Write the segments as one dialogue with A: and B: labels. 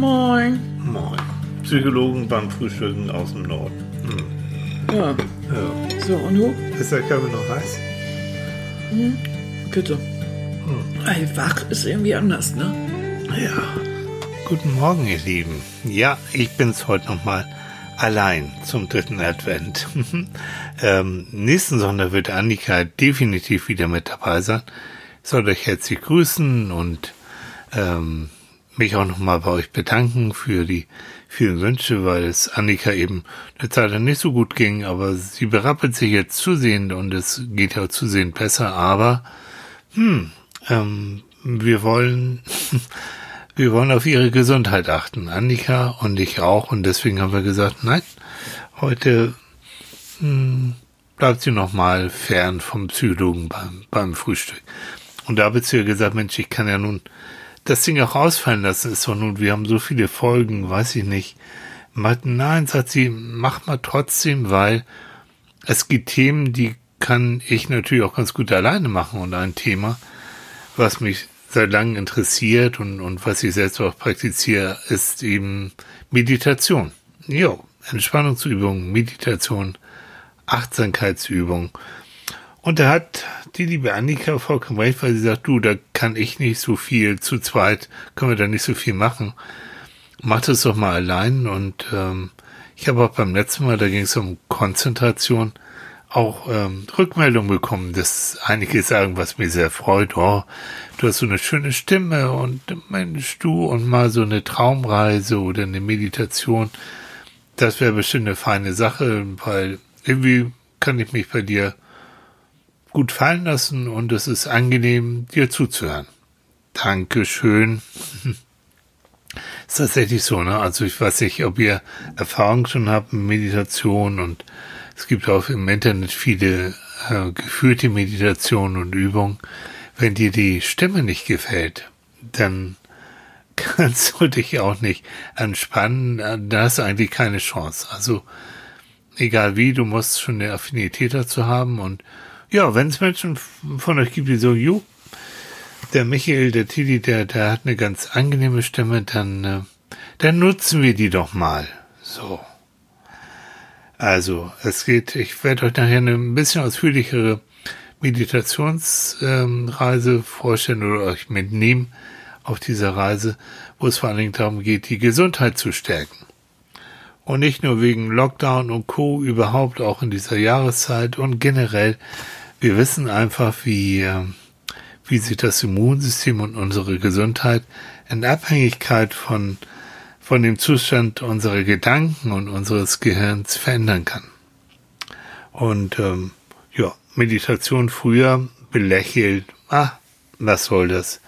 A: Moin.
B: Moin. Psychologen beim Frühstücken aus dem Norden. Hm.
A: Ja.
B: Ja.
A: So, und du?
B: Ist der Körper noch heiß?
A: Bitte. Ey, wach ist irgendwie anders, ne?
B: Ja. Guten Morgen, ihr Lieben. Ja, ich bin's heute nochmal allein zum dritten Advent. ähm, nächsten Sonntag wird Annika definitiv wieder mit dabei sein. Ich soll euch herzlich grüßen und ähm, mich auch nochmal bei euch bedanken für die vielen Wünsche, weil es Annika eben eine Zeit lang nicht so gut ging, aber sie berappelt sich jetzt zusehend und es geht ja zusehend besser, aber hm, ähm, wir wollen wir wollen auf ihre Gesundheit achten, Annika und ich auch. Und deswegen haben wir gesagt, nein, heute hm, bleibt sie noch mal fern vom Psychologen beim, beim Frühstück. Und da habe ich zu ihr gesagt, Mensch, ich kann ja nun das Ding auch ausfallen lassen. Ist doch nun, wir haben so viele Folgen, weiß ich nicht. Nein, sagt sie, mach mal trotzdem, weil es gibt Themen, die kann ich natürlich auch ganz gut alleine machen. Und ein Thema, was mich seit langem interessiert und, und was ich selbst auch praktiziere, ist eben Meditation. Jo, Entspannungsübung, Meditation, Achtsamkeitsübung. Und da hat die liebe Annika vollkommen recht, weil sie sagt, du, da kann ich nicht so viel, zu zweit können wir da nicht so viel machen. Mach das doch mal allein. Und ähm, ich habe auch beim letzten Mal, da ging es um Konzentration, auch ähm, Rückmeldung bekommen, dass einige sagen, was mir sehr freut, oh, du hast so eine schöne Stimme und Mensch, du und mal so eine Traumreise oder eine Meditation, das wäre bestimmt eine feine Sache, weil irgendwie kann ich mich bei dir gut fallen lassen und es ist angenehm, dir zuzuhören. Dankeschön. ist tatsächlich so, ne? Also ich weiß nicht, ob ihr Erfahrung schon habt mit Meditation und es gibt auch im Internet viele äh, geführte Meditationen und Übungen. Wenn dir die Stimme nicht gefällt, dann kannst du dich auch nicht entspannen. Da hast du eigentlich keine Chance. Also egal wie, du musst schon eine Affinität dazu haben und ja, wenn es Menschen von euch gibt, die so, ju, der Michael, der Tili, der, der hat eine ganz angenehme Stimme, dann, äh, dann nutzen wir die doch mal. So. Also, es geht, ich werde euch nachher eine ein bisschen ausführlichere Meditationsreise ähm, vorstellen oder euch mitnehmen auf dieser Reise, wo es vor allen Dingen darum geht, die Gesundheit zu stärken. Und nicht nur wegen Lockdown und Co. überhaupt auch in dieser Jahreszeit und generell wir wissen einfach, wie, ähm, wie sich das Immunsystem und unsere Gesundheit in Abhängigkeit von, von dem Zustand unserer Gedanken und unseres Gehirns verändern kann. Und ähm, ja, Meditation früher belächelt, ah, was soll das?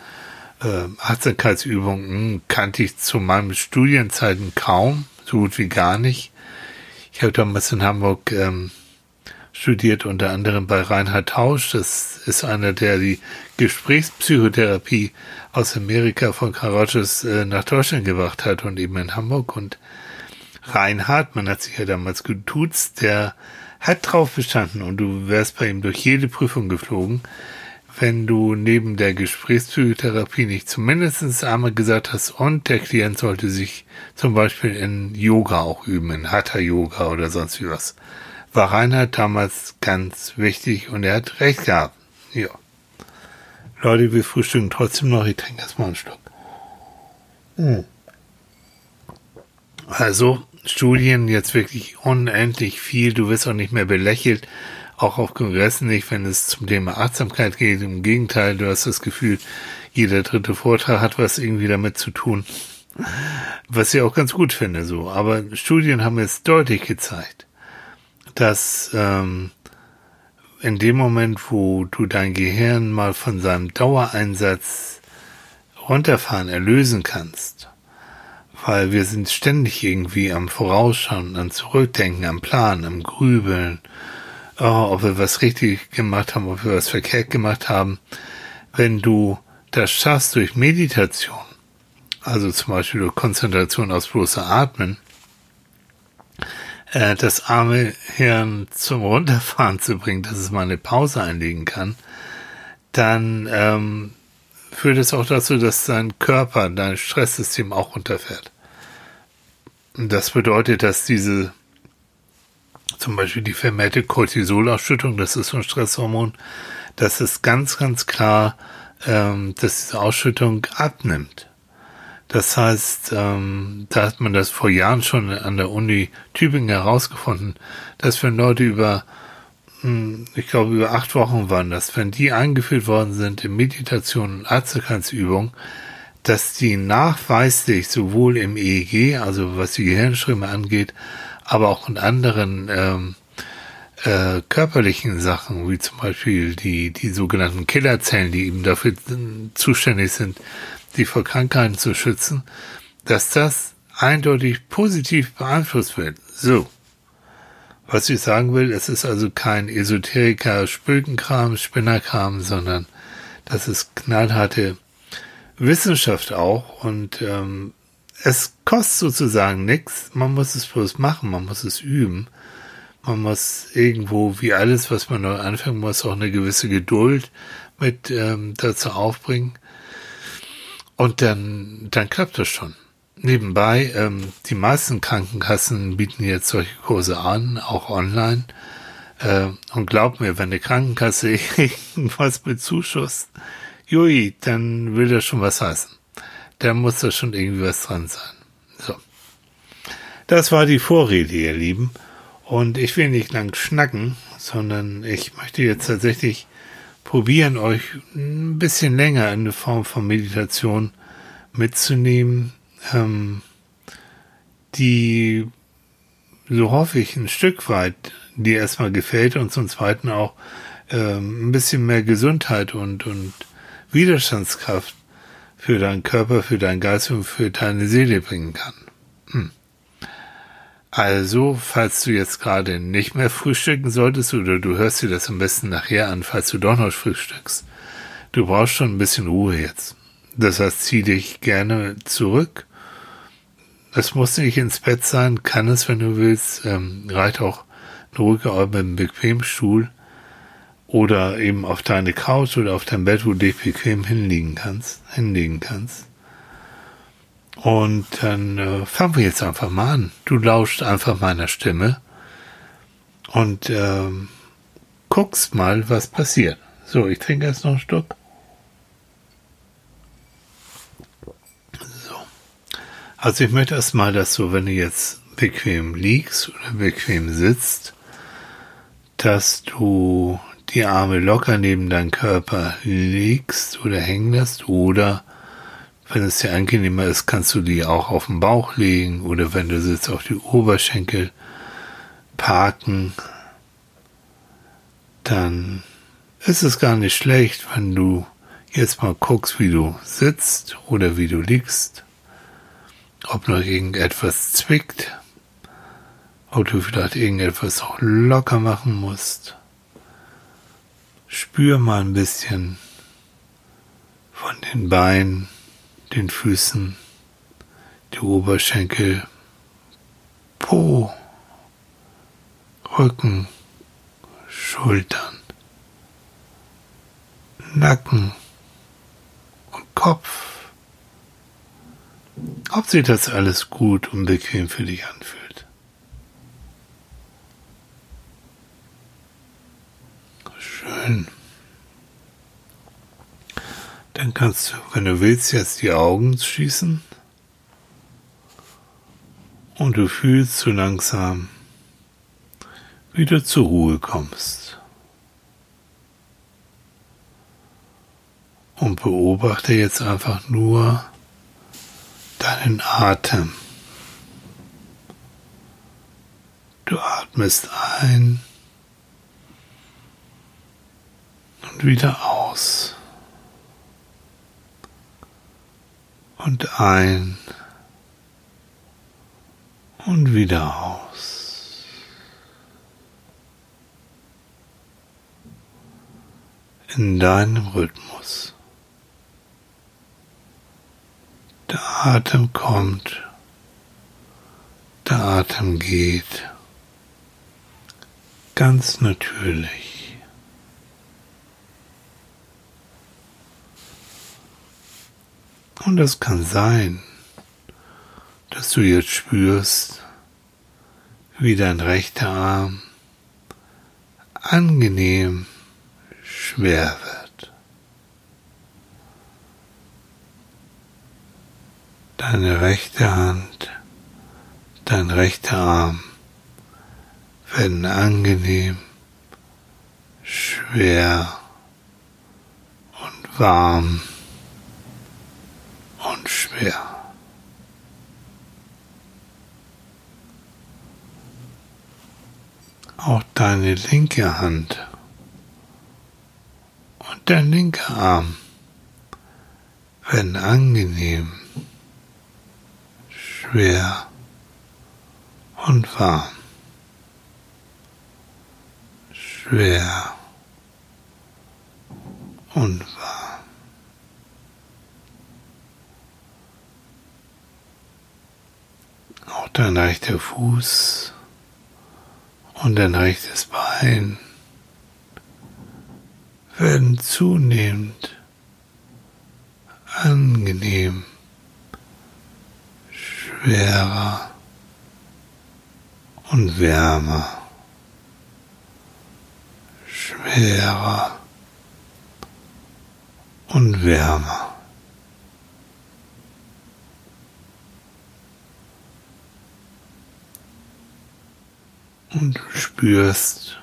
B: Äh, Achtsamkeitsübungen hm, kannte ich zu meinen Studienzeiten kaum, so gut wie gar nicht. Ich habe damals in Hamburg ähm, studiert unter anderem bei Reinhard Tausch. Das ist einer, der die Gesprächspsychotherapie aus Amerika von Karaches äh, nach Deutschland gebracht hat und eben in Hamburg. Und Reinhard, man hat sich ja damals getuzt, der hat drauf bestanden und du wärst bei ihm durch jede Prüfung geflogen, wenn du neben der Gesprächspsychotherapie nicht zumindest einmal gesagt hast, und der Klient sollte sich zum Beispiel in Yoga auch üben, in Hatha Yoga oder sonst wie was war Reinhard damals ganz wichtig und er hat recht gehabt. Ja. Leute, wir frühstücken trotzdem noch. Ich trinke erstmal einen Schluck. Hm. Also, Studien jetzt wirklich unendlich viel. Du wirst auch nicht mehr belächelt. Auch auf Kongressen nicht, wenn es zum Thema Achtsamkeit geht. Im Gegenteil, du hast das Gefühl, jeder dritte Vortrag hat was irgendwie damit zu tun. Was ich auch ganz gut finde, so. Aber Studien haben jetzt deutlich gezeigt, dass ähm, in dem Moment, wo du dein Gehirn mal von seinem Dauereinsatz runterfahren, erlösen kannst, weil wir sind ständig irgendwie am Vorausschauen, am Zurückdenken, am Plan, am Grübeln, oh, ob wir was richtig gemacht haben, ob wir was verkehrt gemacht haben. Wenn du das schaffst durch Meditation, also zum Beispiel durch Konzentration aus bloßer Atmen, äh, das arme Hirn zum Runterfahren zu bringen, dass es mal eine Pause einlegen kann, dann ähm, führt es auch dazu, dass dein Körper, dein Stresssystem auch runterfährt. das bedeutet, dass diese zum Beispiel die vermehrte Cortisolausschüttung, das ist so ein Stresshormon, dass es ganz, ganz klar, ähm, dass diese Ausschüttung abnimmt. Das heißt, ähm, da hat man das vor Jahren schon an der Uni Tübingen herausgefunden, dass wenn Leute über, hm, ich glaube über acht Wochen waren das, wenn die eingeführt worden sind in Meditation und Achtsamkeitsübung, dass die nachweislich sowohl im EEG, also was die Gehirnströme angeht, aber auch in anderen ähm, äh, körperlichen Sachen, wie zum Beispiel die, die sogenannten Killerzellen, die eben dafür zuständig sind, die vor Krankheiten zu schützen, dass das eindeutig positiv beeinflusst wird. So. Was ich sagen will, es ist also kein Esoteriker, Spökenkram, Spinnerkram, sondern das ist knallharte Wissenschaft auch und ähm, es kostet sozusagen nichts, man muss es bloß machen, man muss es üben. Man muss irgendwo, wie alles, was man neu anfangen muss, auch eine gewisse Geduld mit ähm, dazu aufbringen. Und dann, dann klappt das schon. Nebenbei, ähm, die meisten Krankenkassen bieten jetzt solche Kurse an, auch online. Äh, und glaub mir, wenn eine Krankenkasse irgendwas bezuschusst, jui, dann will das schon was heißen. Da muss da schon irgendwie was dran sein. So. Das war die Vorrede, ihr Lieben. Und ich will nicht lang schnacken, sondern ich möchte jetzt tatsächlich probieren, euch ein bisschen länger in eine Form von Meditation mitzunehmen, ähm, die, so hoffe ich, ein Stück weit dir erstmal gefällt und zum Zweiten auch ähm, ein bisschen mehr Gesundheit und, und Widerstandskraft für deinen Körper, für deinen Geist und für deine Seele bringen kann. Also, falls du jetzt gerade nicht mehr frühstücken solltest oder du hörst dir das am besten nachher an, falls du doch noch frühstückst, du brauchst schon ein bisschen Ruhe jetzt. Das heißt, zieh dich gerne zurück. Es muss nicht ins Bett sein, kann es, wenn du willst, ähm, reicht auch eine ruhige Ort mit einem bequemen Stuhl oder eben auf deine Couch oder auf dein Bett, wo du dich bequem hinlegen kannst, hinlegen kannst. Und dann äh, fangen wir jetzt einfach mal an. Du lauscht einfach meiner Stimme und ähm, guckst mal, was passiert. So, ich trinke jetzt noch einen Stück. So. Also ich möchte erstmal, dass du, wenn du jetzt bequem liegst oder bequem sitzt, dass du die Arme locker neben deinen Körper legst oder hängen lässt oder wenn es dir angenehmer ist, kannst du die auch auf den Bauch legen oder wenn du sitzt, auf die Oberschenkel parken. Dann ist es gar nicht schlecht, wenn du jetzt mal guckst, wie du sitzt oder wie du liegst, ob noch irgendetwas zwickt, ob du vielleicht irgendetwas auch locker machen musst. Spür mal ein bisschen von den Beinen den Füßen, die Oberschenkel, Po, Rücken, Schultern, Nacken und Kopf. Ob sich das alles gut und bequem für dich anfühlt. Schön. Dann kannst du, wenn du willst, jetzt die Augen schließen. Und du fühlst so langsam, wie du zur Ruhe kommst. Und beobachte jetzt einfach nur deinen Atem. Du atmest ein und wieder aus. Und ein und wieder aus. In deinem Rhythmus. Der Atem kommt, der Atem geht, ganz natürlich. Und es kann sein, dass du jetzt spürst, wie dein rechter Arm angenehm schwer wird. Deine rechte Hand, dein rechter Arm werden angenehm schwer und warm schwer. Auch deine linke Hand und dein linker Arm werden angenehm, schwer und warm. Schwer und warm. Auch dein rechter Fuß und dein rechtes Bein werden zunehmend angenehm, schwerer und wärmer, schwerer und wärmer. Und du spürst,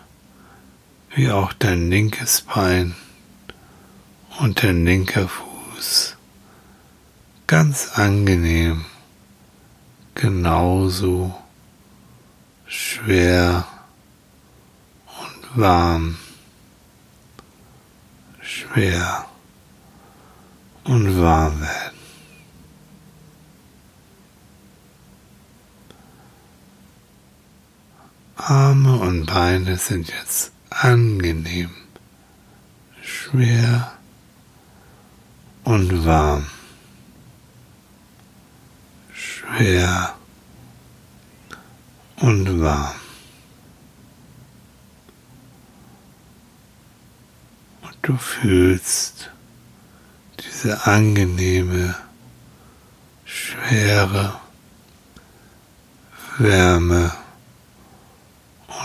B: wie auch dein linkes Bein und dein linker Fuß ganz angenehm genauso schwer und warm, schwer und warm werden. Arme und Beine sind jetzt angenehm, schwer und warm, schwer und warm. Und du fühlst diese angenehme, schwere Wärme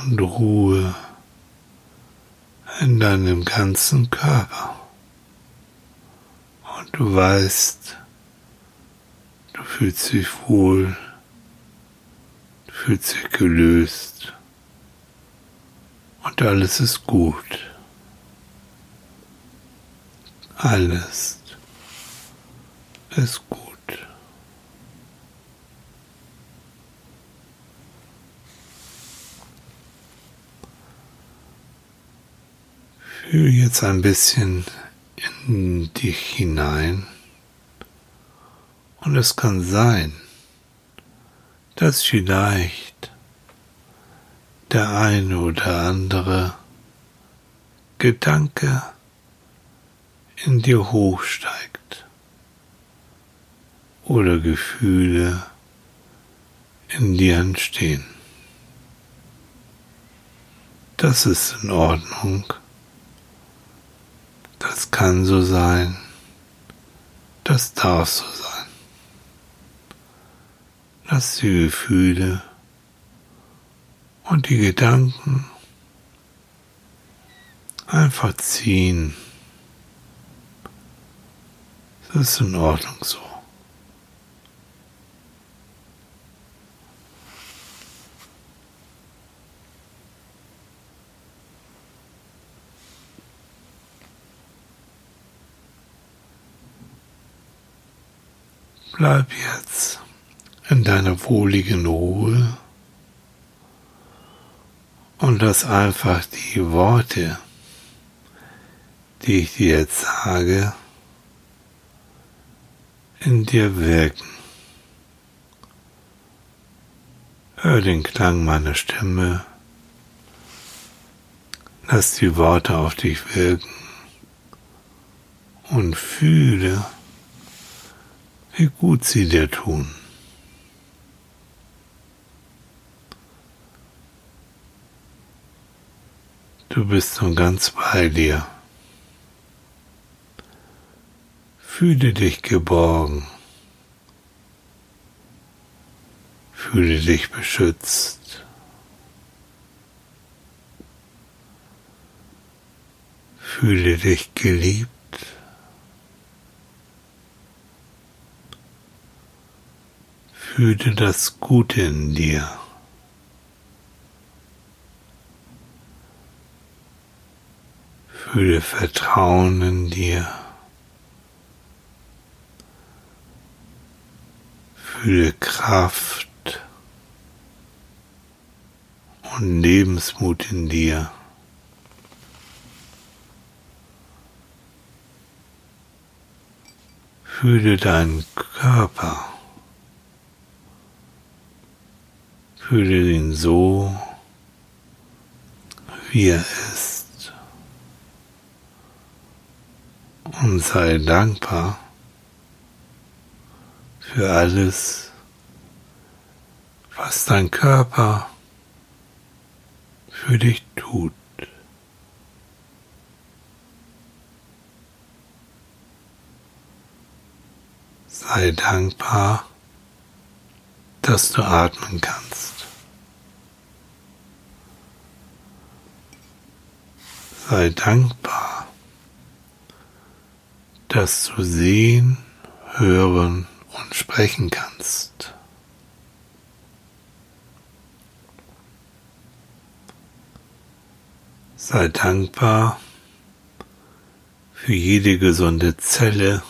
B: und Ruhe in deinem ganzen Körper. Und du weißt, du fühlst dich wohl, du fühlst dich gelöst und alles ist gut. Alles ist gut. Fühl jetzt ein bisschen in dich hinein und es kann sein, dass vielleicht der eine oder andere Gedanke in dir hochsteigt oder Gefühle in dir entstehen. Das ist in Ordnung. Das kann so sein. Das darf so sein. Lass die Gefühle und die Gedanken einfach ziehen. Das ist in Ordnung so. Bleib jetzt in deiner wohligen Ruhe und lass einfach die Worte, die ich dir jetzt sage, in dir wirken. Hör den Klang meiner Stimme, lass die Worte auf dich wirken und fühle, wie gut sie dir tun. Du bist nun ganz bei dir. Fühle dich geborgen. Fühle dich beschützt. Fühle dich geliebt. Fühle das Gute in dir. Fühle Vertrauen in dir. Fühle Kraft und Lebensmut in dir. Fühle deinen Körper. Fühle ihn so, wie er ist. Und sei dankbar für alles, was dein Körper für dich tut. Sei dankbar, dass du atmen kannst. Sei dankbar, dass du sehen, hören und sprechen kannst. Sei dankbar für jede gesunde Zelle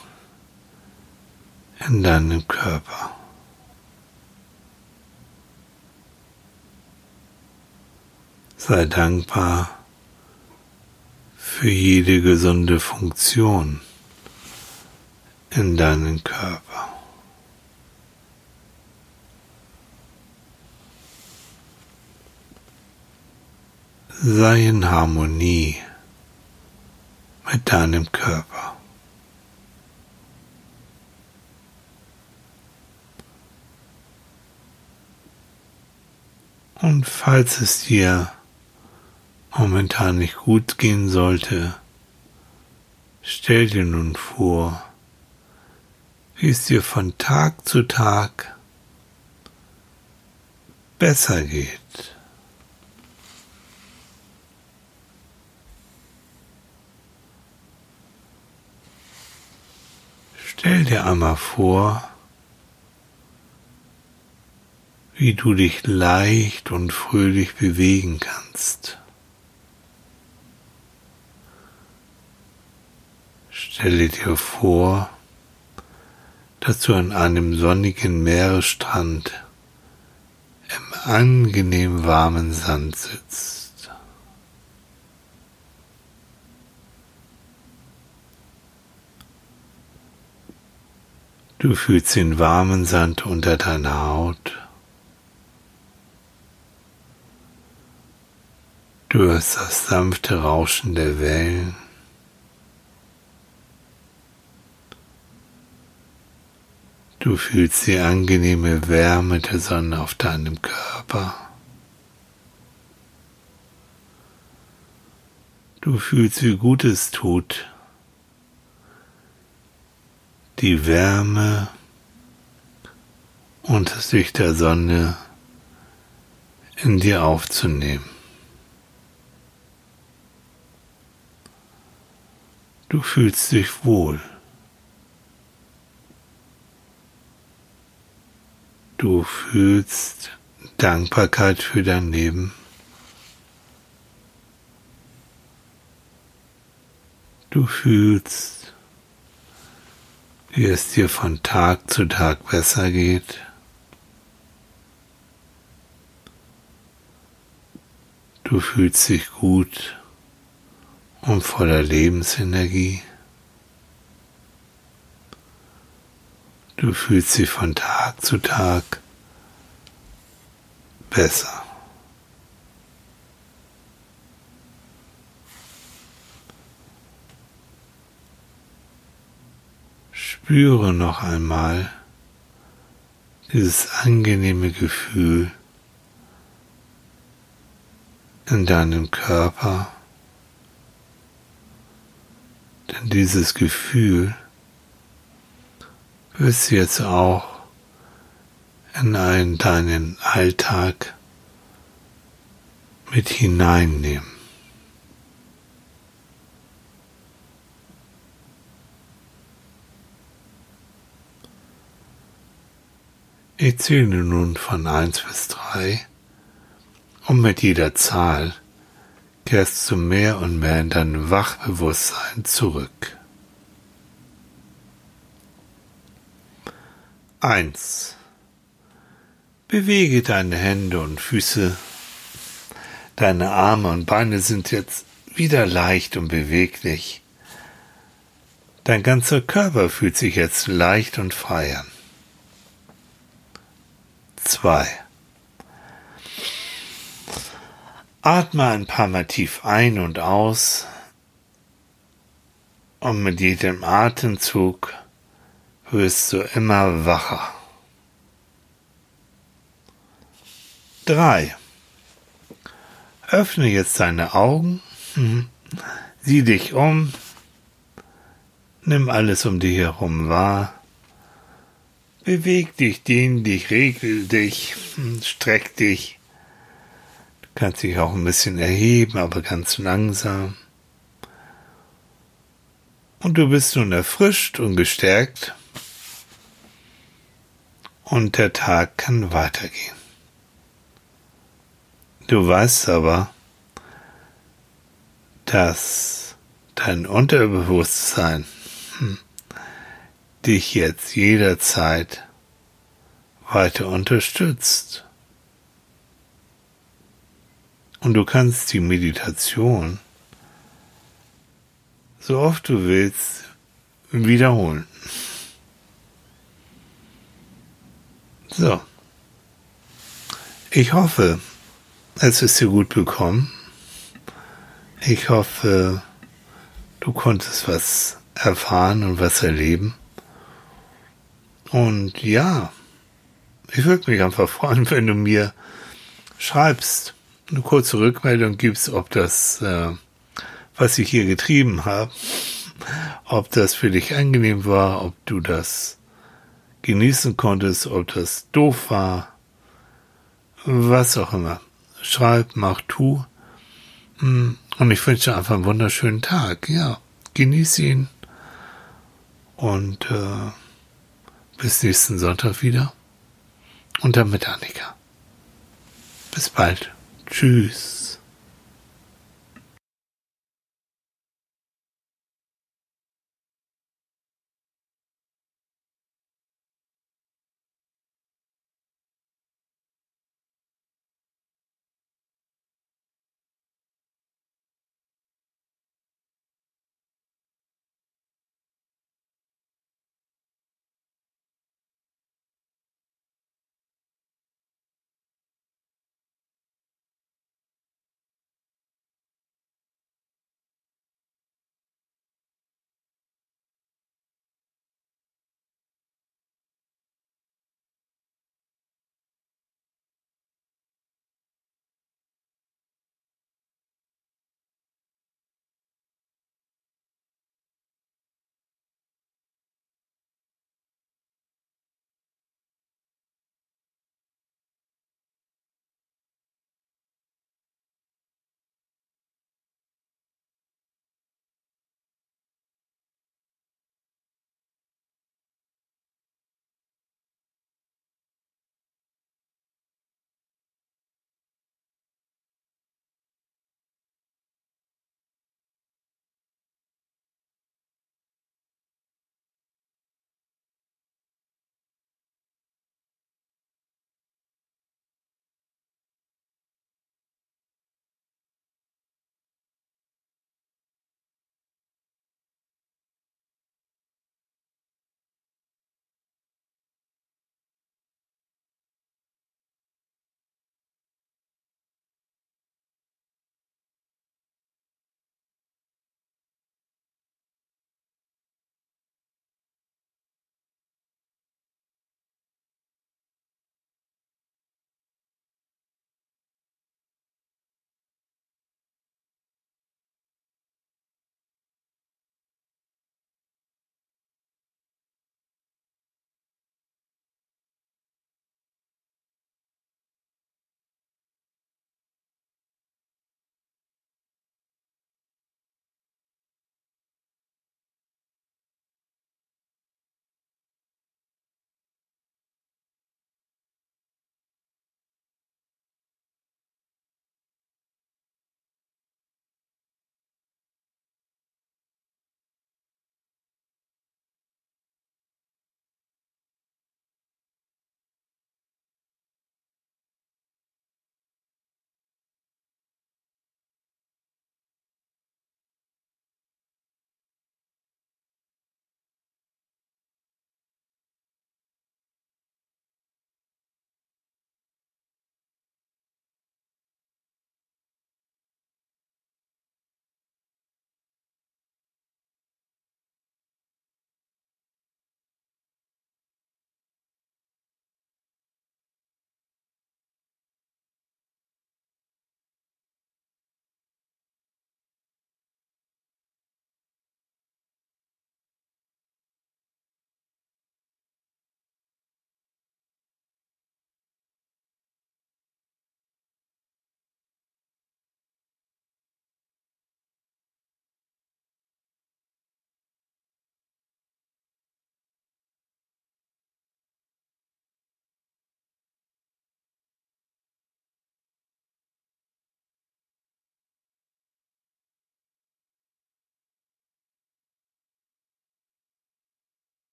B: in deinem Körper. Sei dankbar für jede gesunde Funktion in deinem Körper. sei in Harmonie mit deinem Körper. Und falls es dir momentan nicht gut gehen sollte, stell dir nun vor, wie es dir von Tag zu Tag besser geht. Stell dir einmal vor, wie du dich leicht und fröhlich bewegen kannst. Stelle dir vor, dass du an einem sonnigen Meeresstrand im angenehm warmen Sand sitzt. Du fühlst den warmen Sand unter deiner Haut. Du hörst das sanfte Rauschen der Wellen. Du fühlst die angenehme Wärme der Sonne auf deinem Körper. Du fühlst, wie gut es tut, die Wärme und das Licht der Sonne in dir aufzunehmen. Du fühlst dich wohl. Du fühlst Dankbarkeit für dein Leben. Du fühlst wie es dir von Tag zu Tag besser geht. Du fühlst dich gut und voller Lebensenergie. Du fühlst dich von Tag zu Tag besser. Spüre noch einmal dieses angenehme Gefühl in deinem Körper. Denn dieses Gefühl wirst du jetzt auch in einen, deinen Alltag mit hineinnehmen. Ich zähle nun von eins bis drei und mit jeder Zahl kehrst du mehr und mehr in dein Wachbewusstsein zurück. Eins. Bewege deine Hände und Füße. Deine Arme und Beine sind jetzt wieder leicht und beweglich. Dein ganzer Körper fühlt sich jetzt leicht und frei an. Zwei. Atme ein paar Mal tief ein und aus und mit jedem Atemzug wirst du immer wacher. Drei. Öffne jetzt deine Augen, mhm. sieh dich um, nimm alles um dich herum wahr, beweg dich, dehn dich, regel dich, hm, streck dich, Kannst dich auch ein bisschen erheben, aber ganz langsam. Und du bist nun erfrischt und gestärkt. Und der Tag kann weitergehen. Du weißt aber, dass dein Unterbewusstsein hm, dich jetzt jederzeit weiter unterstützt. Und du kannst die Meditation so oft du willst wiederholen. So. Ich hoffe, es ist dir gut bekommen. Ich hoffe, du konntest was erfahren und was erleben. Und ja, ich würde mich einfach freuen, wenn du mir schreibst, eine kurze Rückmeldung gibst, ob das, äh, was ich hier getrieben habe, ob das für dich angenehm war, ob du das genießen konntest, ob das doof war, was auch immer. Schreib, mach, tu. Hm, und ich wünsche einfach einen wunderschönen Tag. Ja, genieß ihn. Und äh, bis nächsten Sonntag wieder. Und dann mit Annika. Bis bald. Tschüss.